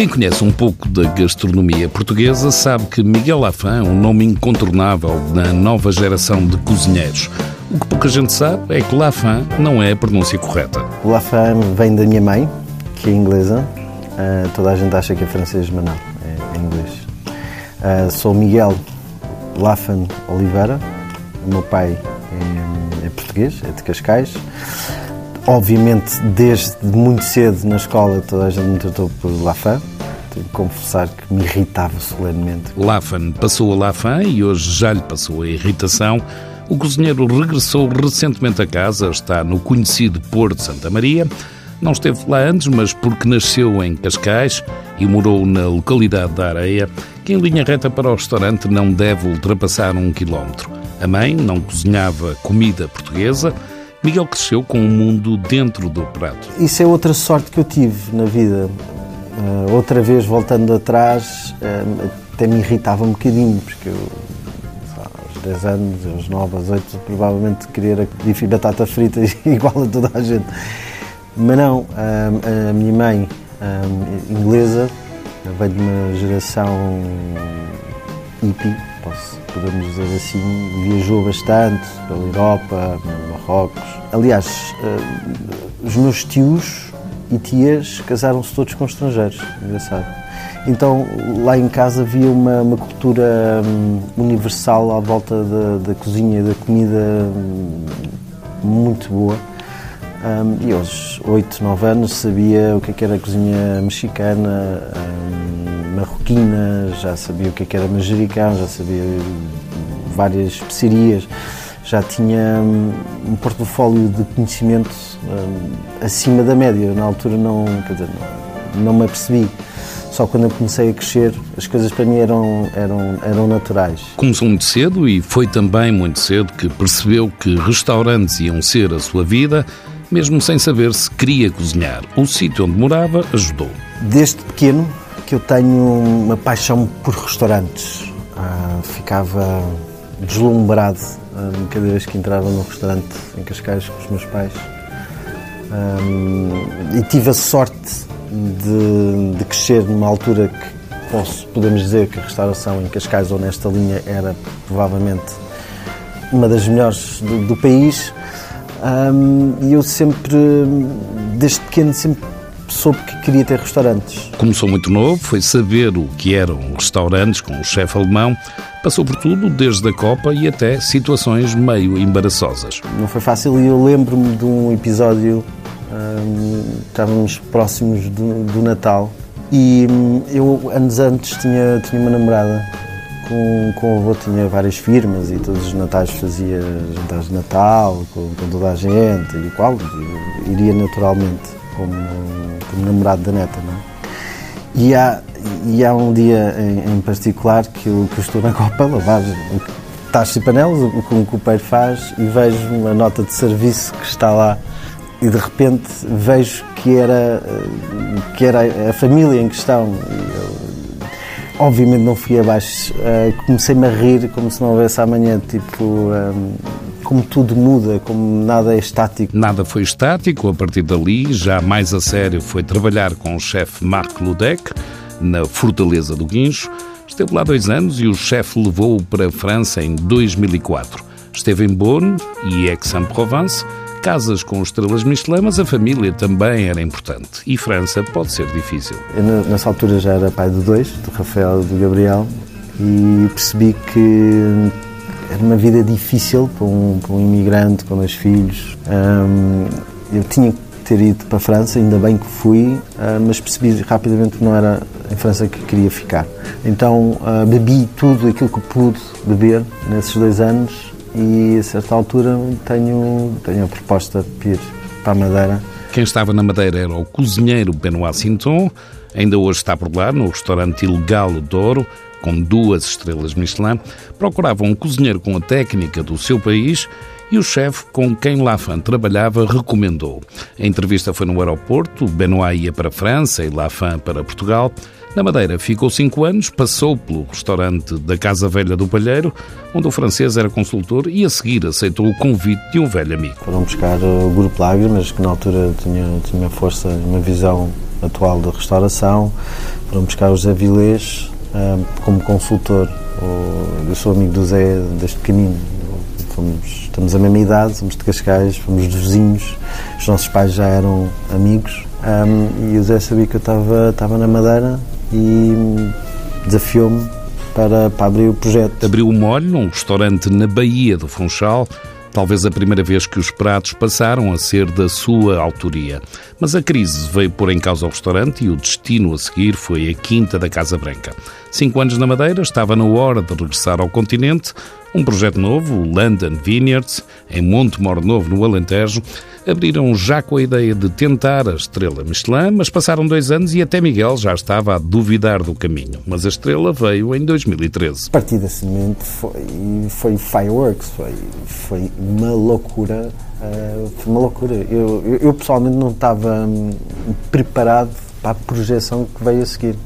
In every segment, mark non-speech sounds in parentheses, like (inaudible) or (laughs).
Quem conhece um pouco da gastronomia portuguesa sabe que Miguel Lafan é um nome incontornável na nova geração de cozinheiros. O que pouca gente sabe é que Lafan não é a pronúncia correta. Lafan vem da minha mãe, que é inglesa. Uh, toda a gente acha que é francês, mas não, é, é inglês. Uh, sou Miguel Lafan Oliveira. O meu pai é, é português, é de Cascais. Obviamente, desde muito cedo na escola, toda a gente me tratou por Lafan. Tenho que confessar que me irritava solenemente. Lafan passou a Lafan e hoje já lhe passou a irritação. O cozinheiro regressou recentemente a casa, está no conhecido Porto Santa Maria. Não esteve lá antes, mas porque nasceu em Cascais e morou na localidade da Areia, que em linha reta para o restaurante não deve ultrapassar um quilómetro. A mãe não cozinhava comida portuguesa, Miguel cresceu com o mundo dentro do prato. Isso é outra sorte que eu tive na vida. Uh, outra vez, voltando atrás, uh, até me irritava um bocadinho, porque eu, aos 10 anos, aos 9, aos 8, provavelmente queria bife e batata frita (laughs) igual a toda a gente. Mas não, uh, a minha mãe, inglesa, veio de uma geração hippie, podemos dizer assim, viajou bastante pela Europa, Marrocos. Aliás, uh, os meus tios e tias casaram-se todos com estrangeiros, engraçado. Então lá em casa havia uma, uma cultura um, universal à volta da, da cozinha da comida um, muito boa. Um, e aos 8, 9 anos sabia o que, é era a cozinha mexicana, um, já sabia o que, é era manjericão, já sabia várias especiarias, já tinha um portfólio de conhecimento acima da média. Na altura não, quer dizer, não, não me apercebi. Só quando eu comecei a crescer, as coisas para mim eram, eram, eram naturais. Começou muito cedo e foi também muito cedo que percebeu que restaurantes iam ser a sua vida mesmo sem saber se queria cozinhar. O sítio onde morava ajudou. Desde pequeno que eu tenho uma paixão por restaurantes. Ah, ficava deslumbrado ah, cada vez que entrava num restaurante em Cascais com os meus pais. Ah, e tive a sorte de, de, crescer numa altura que posso, podemos dizer que a restauração em Cascais ou nesta linha era provavelmente uma das melhores do, do país e eu sempre, desde pequeno, sempre soube que queria ter restaurantes. Começou muito novo, foi saber o que eram restaurantes com o chefe alemão, passou por tudo, desde a Copa e até situações meio embaraçosas. Não foi fácil e eu lembro-me de um episódio, um, estávamos próximos do, do Natal e hum, eu anos antes tinha, tinha uma namorada com, com o avô tinha várias firmas e todos os natais fazia jantares de Natal com, com toda a gente e qual iria naturalmente como, como namorado da neta, não é? E há, e há um dia em, em particular que eu, que eu estou na (laughs) Copa a lavar tachos e panelas, o que um copeiro faz, e vejo uma nota de serviço que está lá e de repente vejo que era, que era a família em questão. Eu, Obviamente não fui abaixo, uh, comecei-me a rir como se não houvesse amanhã, tipo, um, ehm, como tudo muda, como nada é estático. Nada foi estático, a partir dali, já mais a sério, foi trabalhar com o chefe Marc Ludec, na Fortaleza do Guincho. Esteve lá dois anos e o chefe levou-o para a França em 2004. Esteve em Beaune e Aix-en-Provence, Casas com estrelas Michelin, mas a família também era importante. E França pode ser difícil. Eu, nessa altura já era pai de dois, do Rafael e do Gabriel, e percebi que era uma vida difícil para um, para um imigrante com dois filhos. Um, eu tinha que ter ido para a França, ainda bem que fui, uh, mas percebi rapidamente que não era em França que queria ficar. Então uh, bebi tudo aquilo que pude beber nesses dois anos e a certa altura tenho, tenho a proposta de ir para a Madeira. Quem estava na Madeira era o cozinheiro Benoit Sinton, ainda hoje está por lá no restaurante Ilegal Douro, com duas estrelas Michelin, procurava um cozinheiro com a técnica do seu país e o chefe com quem Lafan trabalhava recomendou. A entrevista foi no aeroporto, Benoit ia para a França e Lafan para Portugal. Na Madeira ficou cinco anos, passou pelo restaurante da Casa Velha do Palheiro, onde o francês era consultor e a seguir aceitou o convite de um velho amigo. Foram buscar o Grupo Lágrimas, que na altura tinha, tinha força uma visão atual de restauração, foram buscar o José Vilês como consultor. Eu sou amigo do Zé deste caminho. Fomos, estamos a mesma idade, somos de Cascais, fomos vizinhos, os nossos pais já eram amigos um, e o Zé sabia que eu estava, estava na Madeira e desafiou-me para, para abrir o projeto. Abriu o molho num restaurante na Baía do Funchal, talvez a primeira vez que os pratos passaram a ser da sua autoria. Mas a crise veio pôr em causa o restaurante e o destino a seguir foi a Quinta da Casa Branca. Cinco anos na Madeira, estava na hora de regressar ao continente. Um projeto novo, o London Vineyards, em Monte Mor Novo, no Alentejo, abriram já com a ideia de tentar a estrela Michelin, mas passaram dois anos e até Miguel já estava a duvidar do caminho. Mas a estrela veio em 2013. A partir desse momento foi, foi fireworks, foi, foi uma loucura. Uh, foi uma loucura. Eu, eu, eu pessoalmente não estava hum, preparado para a projeção que veio a seguir.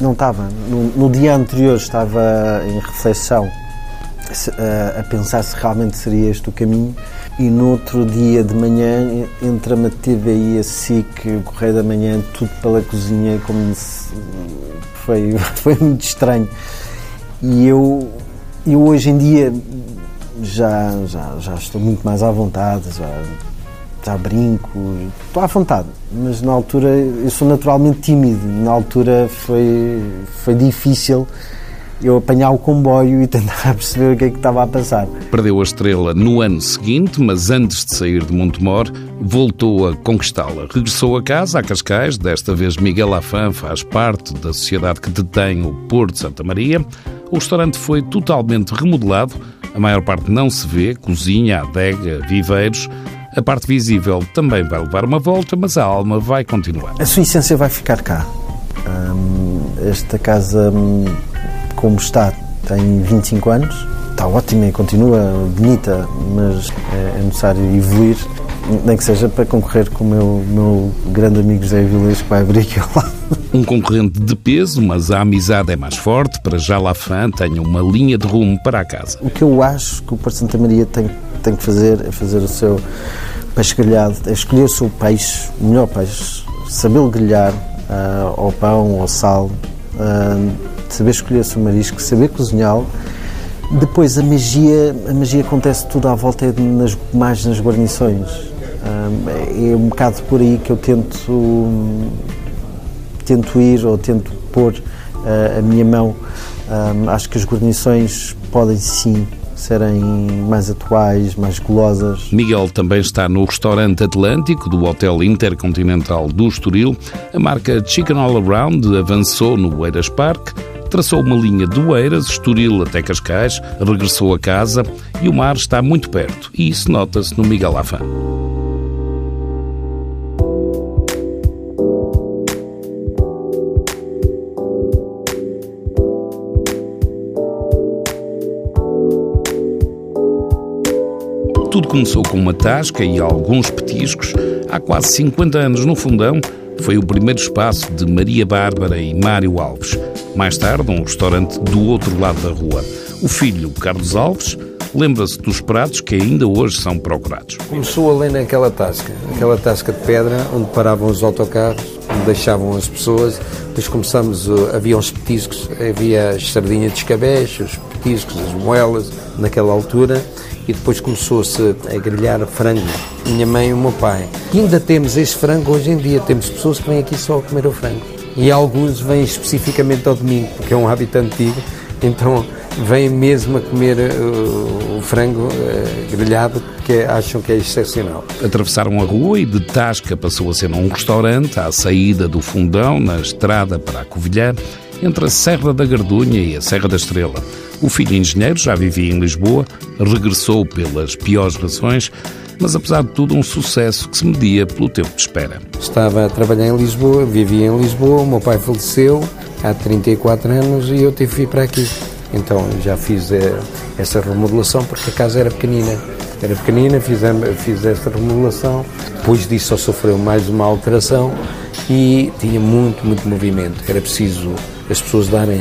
Não estava. No, no dia anterior estava em reflexão a, pensar se realmente seria este o caminho e no outro dia de manhã entre a TVI, a SIC, o Correio da Manhã, tudo pela cozinha, como se, foi, (laughs) foi muito estranho. E eu, eu hoje em dia já, já, já estou muito mais à vontade, já, já brinco, estou à vontade, mas na altura eu sou naturalmente tímido, na altura foi, foi difícil eu apanhar o comboio e tentar (laughs) perceber o que é que estava a passar. Perdeu a estrela no ano seguinte, mas antes de sair de Montemor, voltou a conquistá-la. Regressou a casa, a Cascais, desta vez Miguel Afan faz parte da sociedade que detém o Porto de Santa Maria. O restaurante foi totalmente remodelado, a maior parte não se vê, cozinha, adega, viveiros. A parte visível também vai levar uma volta, mas a alma vai continuar. A sua essência vai ficar cá. Hum, esta casa hum, como está, tem 25 anos, está ótima e continua bonita, mas é, é necessário evoluir, nem que seja para concorrer com o meu, meu grande amigo José Vilês, que vai abrir aqui ao lado. Um concorrente de peso, mas a amizade é mais forte, para já Lafan tenha uma linha de rumo para a casa. O que eu acho que o Porto Santa Maria tem, tem que fazer é fazer o seu peixe grelhado, é escolher o seu peixe, o melhor peixe, sabê-lo grelhar uh, ao pão, ao sal, uh, saber escolher o marisco, saber cozinhá-lo. Depois a magia, a magia acontece tudo à volta é nas, mais nas guarnições. é um bocado por aí que eu tento tento ir ou tento pôr uh, a minha mão. Acho que as guarnições podem sim serem mais atuais, mais golosas. Miguel também está no restaurante Atlântico do Hotel Intercontinental do Estoril. A marca Chicken All Around avançou no Eiras Park traçou uma linha de Oeiras, Estoril até Cascais, regressou a casa e o mar está muito perto, e isso nota-se no Miguel Afã. Tudo começou com uma tasca e alguns petiscos. Há quase 50 anos no Fundão, foi o primeiro espaço de Maria Bárbara e Mário Alves. Mais tarde, um restaurante do outro lado da rua. O filho, Carlos Alves, lembra-se dos pratos que ainda hoje são procurados. Começou ali naquela tasca, aquela tasca de pedra onde paravam os autocarros, onde deixavam as pessoas. Depois começamos, havia uns petiscos, havia as sardinhas de escabeche, os petiscos, as moelas, naquela altura. E depois começou-se a grelhar frango. Minha mãe e o meu pai. E ainda temos esse frango hoje em dia. Temos pessoas que vêm aqui só comer o frango e alguns vêm especificamente ao domingo, porque é um hábito antigo, então vêm mesmo a comer uh, o frango uh, grelhado porque acham que é excepcional. Atravessaram a rua e de Tasca passou a ser um restaurante à saída do Fundão, na estrada para a Covilhã, entre a Serra da Gardunha e a Serra da Estrela. O filho engenheiro já vivia em Lisboa, regressou pelas piores razões, mas apesar de tudo um sucesso que se media pelo tempo de espera. Estava a trabalhar em Lisboa, vivia em Lisboa, o meu pai faleceu há 34 anos e eu tive que vir para aqui. Então já fiz eh, essa remodelação porque a casa era pequenina. Era pequenina, fiz, fiz esta remodelação. Depois disso só sofreu mais uma alteração e tinha muito, muito movimento. Era preciso as pessoas darem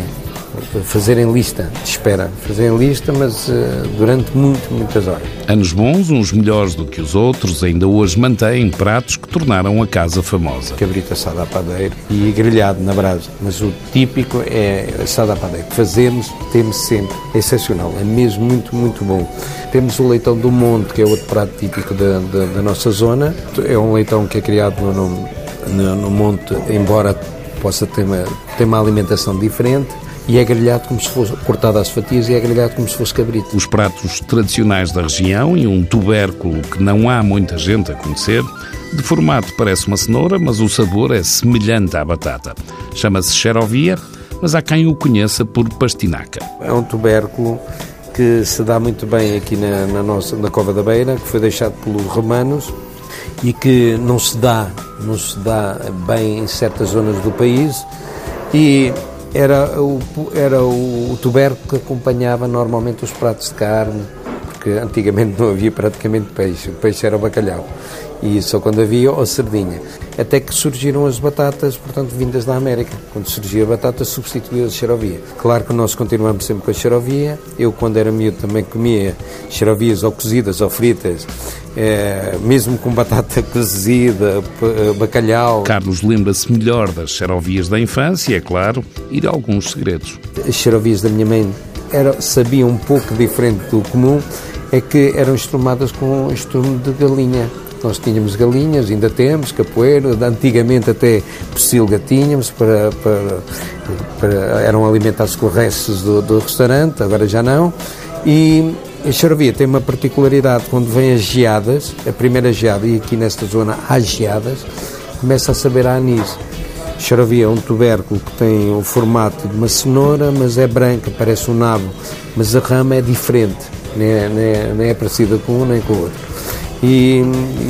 fazerem lista de espera, fazerem lista, mas uh, durante muito, muitas horas. Anos bons, uns melhores do que os outros, ainda hoje mantêm pratos que tornaram a casa famosa. Cabrito assado à padeira e grelhado na brasa, mas o típico é assado à padeira. Fazemos, temos sempre, é excepcional, é mesmo muito, muito bom. Temos o leitão do monte, que é outro prato típico da, da, da nossa zona. É um leitão que é criado no, no, no monte, embora possa ter uma, ter uma alimentação diferente e é grelhado como se fosse cortado às fatias e é grelhado como se fosse cabrito. Os pratos tradicionais da região e um tubérculo que não há muita gente a conhecer. De formato parece uma cenoura, mas o sabor é semelhante à batata. Chama-se xerovia, mas há quem o conheça por pastinaca. É um tubérculo que se dá muito bem aqui na, na nossa na Cova da Beira, que foi deixado pelos romanos e que não se dá, não se dá bem em certas zonas do país e era o, era o, o tubérculo que acompanhava normalmente os pratos de carne, porque antigamente não havia praticamente peixe, o peixe era o bacalhau e só quando havia ou sardinha. Até que surgiram as batatas, portanto, vindas da América. Quando surgiu a batata, substituiu a xerovia. Claro que nós continuamos sempre com a xerovia. Eu, quando era miúdo, também comia xerovias ou cozidas ou fritas, é, mesmo com batata (laughs) cozida, bacalhau. Carlos lembra-se melhor das xerovias da infância, é claro, e de alguns segredos. As xerovias da minha mãe era, sabiam um pouco diferente do comum, é que eram estrumadas com um estrumo de galinha nós tínhamos galinhas, ainda temos, capoeiro, antigamente até pocilga tínhamos, para, para, para, eram alimentados com restos do, do restaurante, agora já não. E a Xarovia tem uma particularidade, quando vêm as geadas, a primeira geada, e aqui nesta zona há geadas, começa a saber a anis. Xarovia é um tubérculo que tem o formato de uma cenoura, mas é branca, parece um nabo, mas a rama é diferente, nem é, nem é, nem é parecida com um nem com o outro e,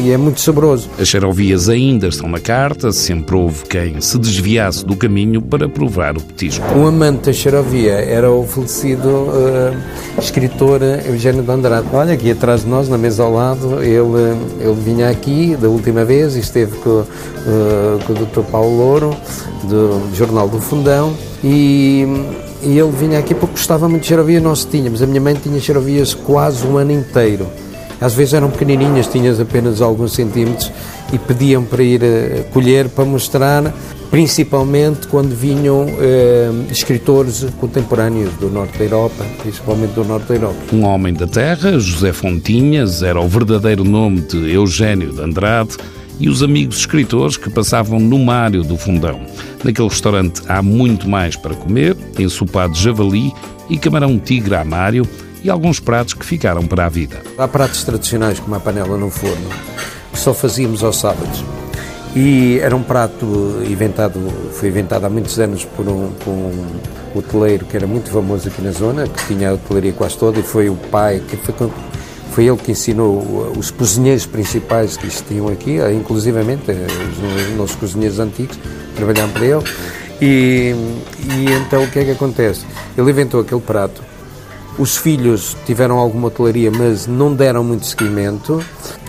e, é muito saboroso. As xerovias ainda estão na carta, sempre houve quem se desviasse do caminho para provar o petisco. Um amante da xerovia era o falecido uh, escritor Eugênio de Andrade. Olha, aqui atrás de nós, na mesa ao lado, ele, ele vinha aqui da última vez e esteve com, uh, com o Dr. Paulo Louro, do Jornal do Fundão, e e ele vinha aqui porque gostava muito de xerovia, nós tínhamos. A minha mãe tinha xerovias quase um ano inteiro. Às vezes eram pequenininhas, tinhas apenas alguns centímetros e pediam para ir uh, colher para mostrar, principalmente quando vinham uh, escritores contemporâneos do norte da Europa, principalmente do norte da Europa. Um homem da terra, José Fontinhas, era o verdadeiro nome de Eugênio de Andrade e os amigos escritores que passavam no Mário do Fundão. Naquele restaurante há muito mais para comer, ensopado javali e camarão tigre a Mário, e alguns pratos que ficaram para a vida. Há pratos tradicionais como a panela no forno, que só fazíamos aos sábados. E era um prato inventado, foi inventado há muitos anos por um, por um hoteleiro que era muito famoso aqui na zona, que tinha a hotelaria quase toda, e foi o pai, que foi, foi ele que ensinou os cozinheiros principais que existiam aqui, inclusivamente eh, os nossos cozinheiros antigos, trabalhavam para ele. E, e então o que é que acontece? Ele inventou aquele prato os filhos tiveram alguma hotelaria, mas não deram muito seguimento,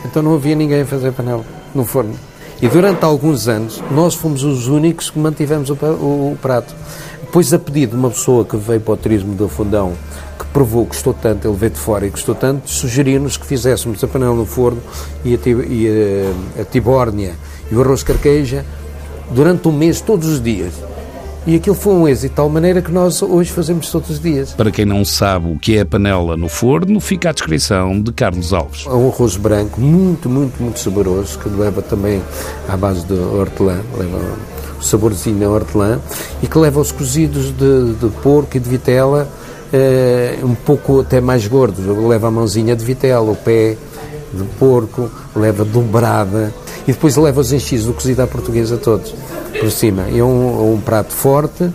então não havia ninguém a fazer panela no forno. E durante alguns anos, nós fomos os únicos que mantivemos o, prato. Depois, a pedido de uma pessoa que veio para o turismo do Fundão, que provou, gostou tanto, ele veio de fora e gostou tanto, sugeriu-nos que fizéssemos a panela no forno e a, e a, a tibórnia e o arroz carqueja durante um mês, todos os dias. E aquilo foi um êxito de tal maneira que nós hoje fazemos todos os dias. Para quem não sabe o que é a panela no forno, fica a descrição de Carlos Alves. É um arroz branco muito, muito, muito saboroso, que leva também à base de hortelã, leva o saborzinho da hortelã, e que leva os cozidos de, de porco e de vitela eh, um pouco até mais gordos. Leva a mãozinha de vitela, o pé de porco, leva dobrada, e depois leva os enchidos do cozido à portuguesa todos por cima. É um, um prato forte,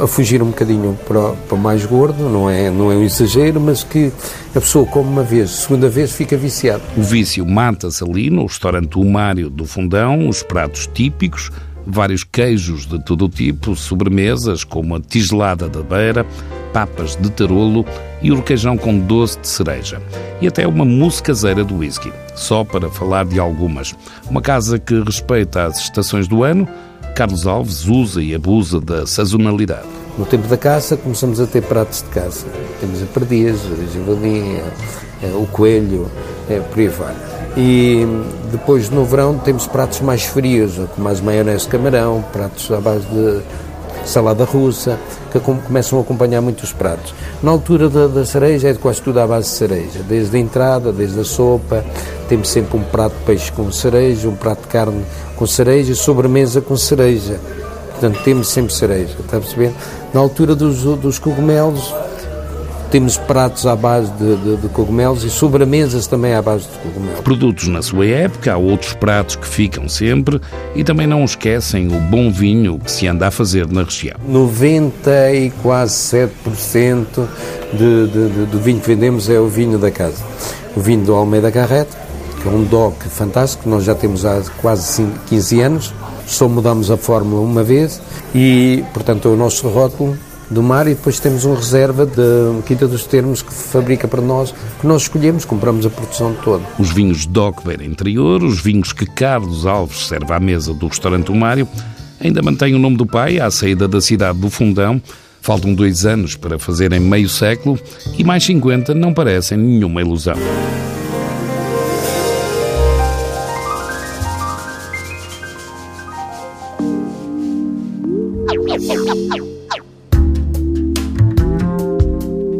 a fugir um bocadinho para, para mais gordo, não é, não é um exagero, mas que a pessoa come uma vez, segunda vez fica viciado. O vício mata-se ali no restaurante O Mário do Fundão, os pratos típicos, vários queijos de todo o tipo, sobremesas como a tigelada da beira, papas de tarolo e o requeijão com doce de cereja. E até uma mousse caseira do whisky, só para falar de algumas. Uma casa que respeita as estações do ano, Carlos Alves usa e abusa da sazonalidade. No tempo da caça começamos a ter pratos de caça. Temos a perdiz, a javali, o coelho, é, por aí vai. E depois no verão temos pratos mais frios, como as maionese camarão, pratos à base de salada russa, que começam a acompanhar muitos pratos. Na altura da, da, cereja é quase tudo à base de cereja, desde a entrada, desde a sopa, temos sempre um prato de peixe com cereja, um prato de carne com cereja, sobremesa com cereja. Portanto, temos sempre cereja, está a perceber? Na altura dos, dos cogumelos, temos pratos à base de, de, de, cogumelos e sobremesas também à base de cogumelos. Produtos na sua época, há outros pratos que ficam sempre e também não esquecem o bom vinho que se anda a fazer na região. 90 e quase 7% de, de, do vinho que vendemos é o vinho da casa. O vinho do Almeida Carrete, que é um DOC fantástico, nós já temos há quase 15 anos, só mudamos a fórmula uma vez e, portanto, é o nosso rótulo do mar e depois temos uma reserva de Quinta dos Termos que fabrica para nós, que nós escolhemos, compramos a produção toda. Os vinhos DOC Beira Interior, os vinhos que Carlos Alves serve à mesa do restaurante O Mário, ainda mantêm o nome do pai à saída da cidade do Fundão. Faltam dois anos para fazerem meio século e mais 50 não parecem nenhuma ilusão.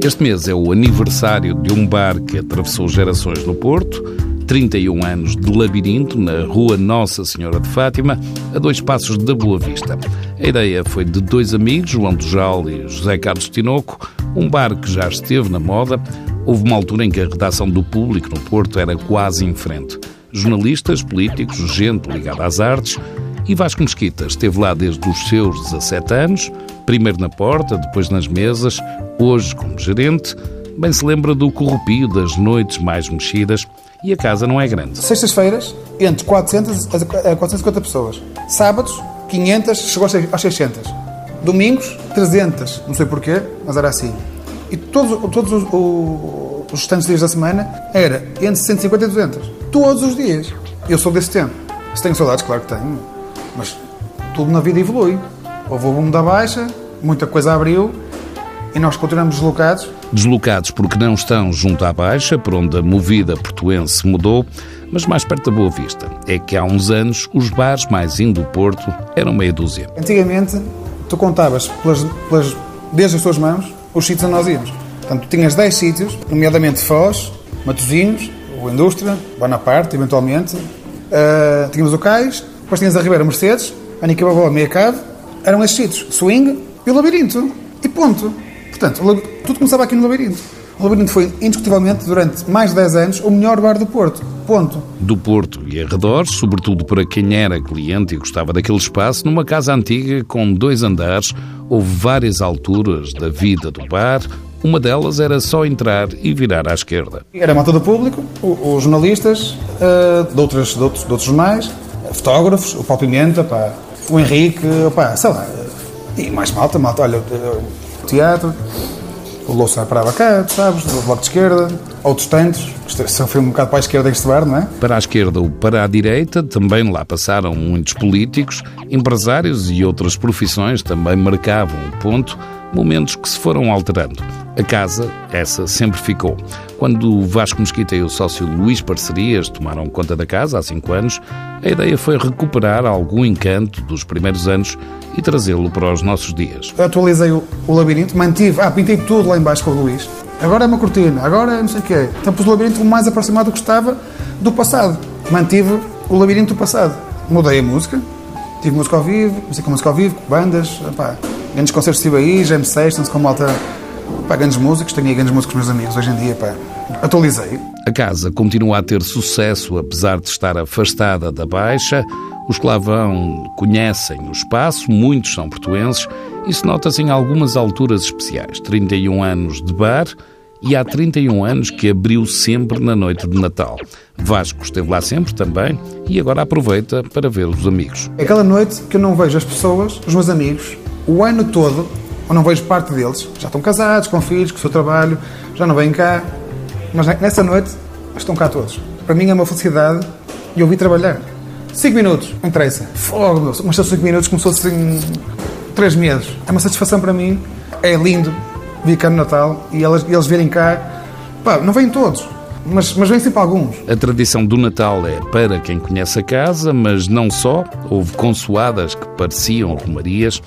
Este mês é o aniversário de um bar que atravessou gerações no Porto, 31 anos de labirinto na Rua Nossa Senhora de Fátima, a dois passos da Boa Vista. A ideia foi de dois amigos, João Dujal e José Carlos Tinoco, um bar que já esteve na moda. Houve uma altura em que a redação do público no Porto era quase em frente. Jornalistas, políticos, gente ligada às artes, e Vasco Mesquita esteve lá desde os seus 17 anos, primeiro na porta, depois nas mesas, hoje como gerente. Bem se lembra do corrupio das noites mais mexidas e a casa não é grande. Sextas-feiras, entre 400 a 450 pessoas. Sábados, 500, chegou às 600. Domingos, 300. Não sei porquê, mas era assim. E todos, todos os, os, os restantes dias da semana era entre 150 e 200. Todos os dias. Eu sou desse tempo. Se tenho saudades, claro que tenho. Mas tudo na vida evolui. Houve o boom da baixa, muita coisa abriu e nós continuamos deslocados. Deslocados porque não estão junto à Baixa, por onde a movida portuense mudou, mas mais perto da Boa Vista. É que há uns anos os bares mais indo do Porto eram meia dúzia. Antigamente, tu contavas pelas, pelas, desde as tuas mãos os sítios onde nós íamos. Portanto, tu tinhas 10 sítios, nomeadamente Foz, Matosinhos, o Indústria, Bonaparte, eventualmente. Uh, tínhamos o Cais, depois tinhas a Ribeira Mercedes, a Nicababó, Meia Cave. Eram estes sítios. Swing e o Labirinto. E ponto. Portanto, tudo começava aqui no Labirinto. O Labirinto foi, indiscutivelmente, durante mais de 10 anos, o melhor bar do Porto. Ponto. Do Porto e arredores, sobretudo para quem era cliente e gostava daquele espaço, numa casa antiga com dois andares, houve várias alturas da vida do bar. Uma delas era só entrar e virar à esquerda. Era a malta do público, os jornalistas uh, de, outros, de, outros, de outros jornais, fotógrafos, o Paulo Pimenta, pá, o Henrique, pá, sei lá, e mais malta, malta, olha, o teatro, o Louça parava cá, sabes, do bloco de esquerda, outros tantos, só foi um bocado para a esquerda este bar, não é? Para a esquerda ou para a direita, também lá passaram muitos políticos, empresários e outras profissões também marcavam o ponto, momentos que se foram alterando. A casa, essa, sempre ficou. Quando o Vasco Mesquita e o sócio Luís Parcerias tomaram conta da casa, há cinco anos, a ideia foi recuperar algum encanto dos primeiros anos e trazê-lo para os nossos dias. Atualizei o, o labirinto, mantive, ah, pintei tudo lá embaixo com o Luís. Agora é uma cortina, agora é não sei o quê. Então pus o labirinto mais aproximado que estava do passado. Mantive o labirinto do passado. Mudei a música, tive música ao vivo, música música ao vivo, bandas, pá, grandes concertos tive aí, James Sexton, com malta, pá, grandes músicos, tenho aí grandes músicos meus amigos hoje em dia, pá, atualizei. A casa continua a ter sucesso, apesar de estar afastada da Baixa. Os que lá vão conhecem o espaço, muitos são portuenses. Isso nota-se em algumas alturas especiais. 31 anos de bar e há 31 anos que abriu sempre na noite de Natal. Vasco esteve lá sempre também e agora aproveita para ver os amigos. É aquela noite que eu não vejo as pessoas, os meus amigos, o ano todo, eu não vejo parte deles. Já estão casados, com filhos, com o seu trabalho, já não vêm cá. Mas nessa noite estão cá todos. Para mim é uma felicidade e eu vi trabalhar. 5 minutos, não interessa. Fogo. Mas são 5 minutos começou assim. três meses. É uma satisfação para mim, é lindo vir cá no Natal e eles, eles virem cá. Pá, não vêm todos, mas, mas vêm sempre alguns. A tradição do Natal é para quem conhece a casa, mas não só. Houve consoadas que pareciam romarias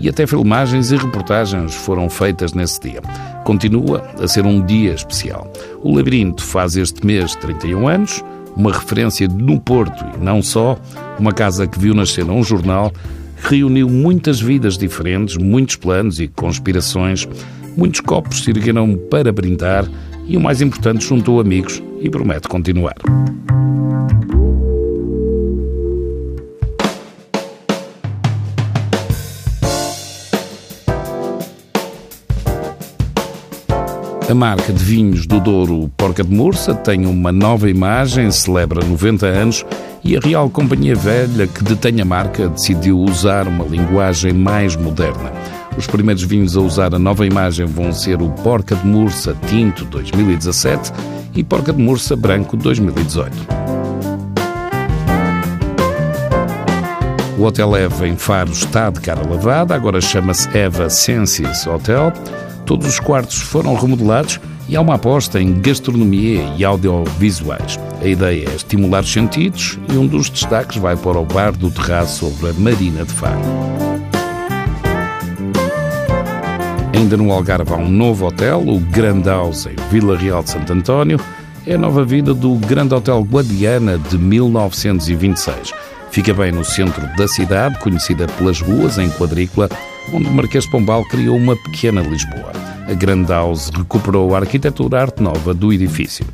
e até filmagens e reportagens foram feitas nesse dia. Continua a ser um dia especial. O Labirinto faz este mês 31 anos, uma referência no Porto e não só, uma casa que viu nascer um jornal que reuniu muitas vidas diferentes, muitos planos e conspirações, muitos copos se ergueram para brindar e, o mais importante, juntou amigos e promete continuar. A marca de vinhos do Douro Porca de Mursa tem uma nova imagem, celebra 90 anos e a Real Companhia Velha, que detém a marca, decidiu usar uma linguagem mais moderna. Os primeiros vinhos a usar a nova imagem vão ser o Porca de Mursa Tinto 2017 e Porca de Mursa Branco 2018. O Hotel Eva em Faro está de cara lavada, agora chama-se Eva Senses Hotel. Todos os quartos foram remodelados e há uma aposta em gastronomia e audiovisuais. A ideia é estimular os sentidos e um dos destaques vai para o bar do terraço sobre a Marina de Faro. Ainda no Algarve há um novo hotel, o Grand House em Vila Real de Santo António. É a nova vida do Grande Hotel Guadiana de 1926. Fica bem no centro da cidade, conhecida pelas ruas em quadrícula, onde o Marquês Pombal criou uma pequena Lisboa. A Grand House recuperou a arquitetura arte nova do edifício.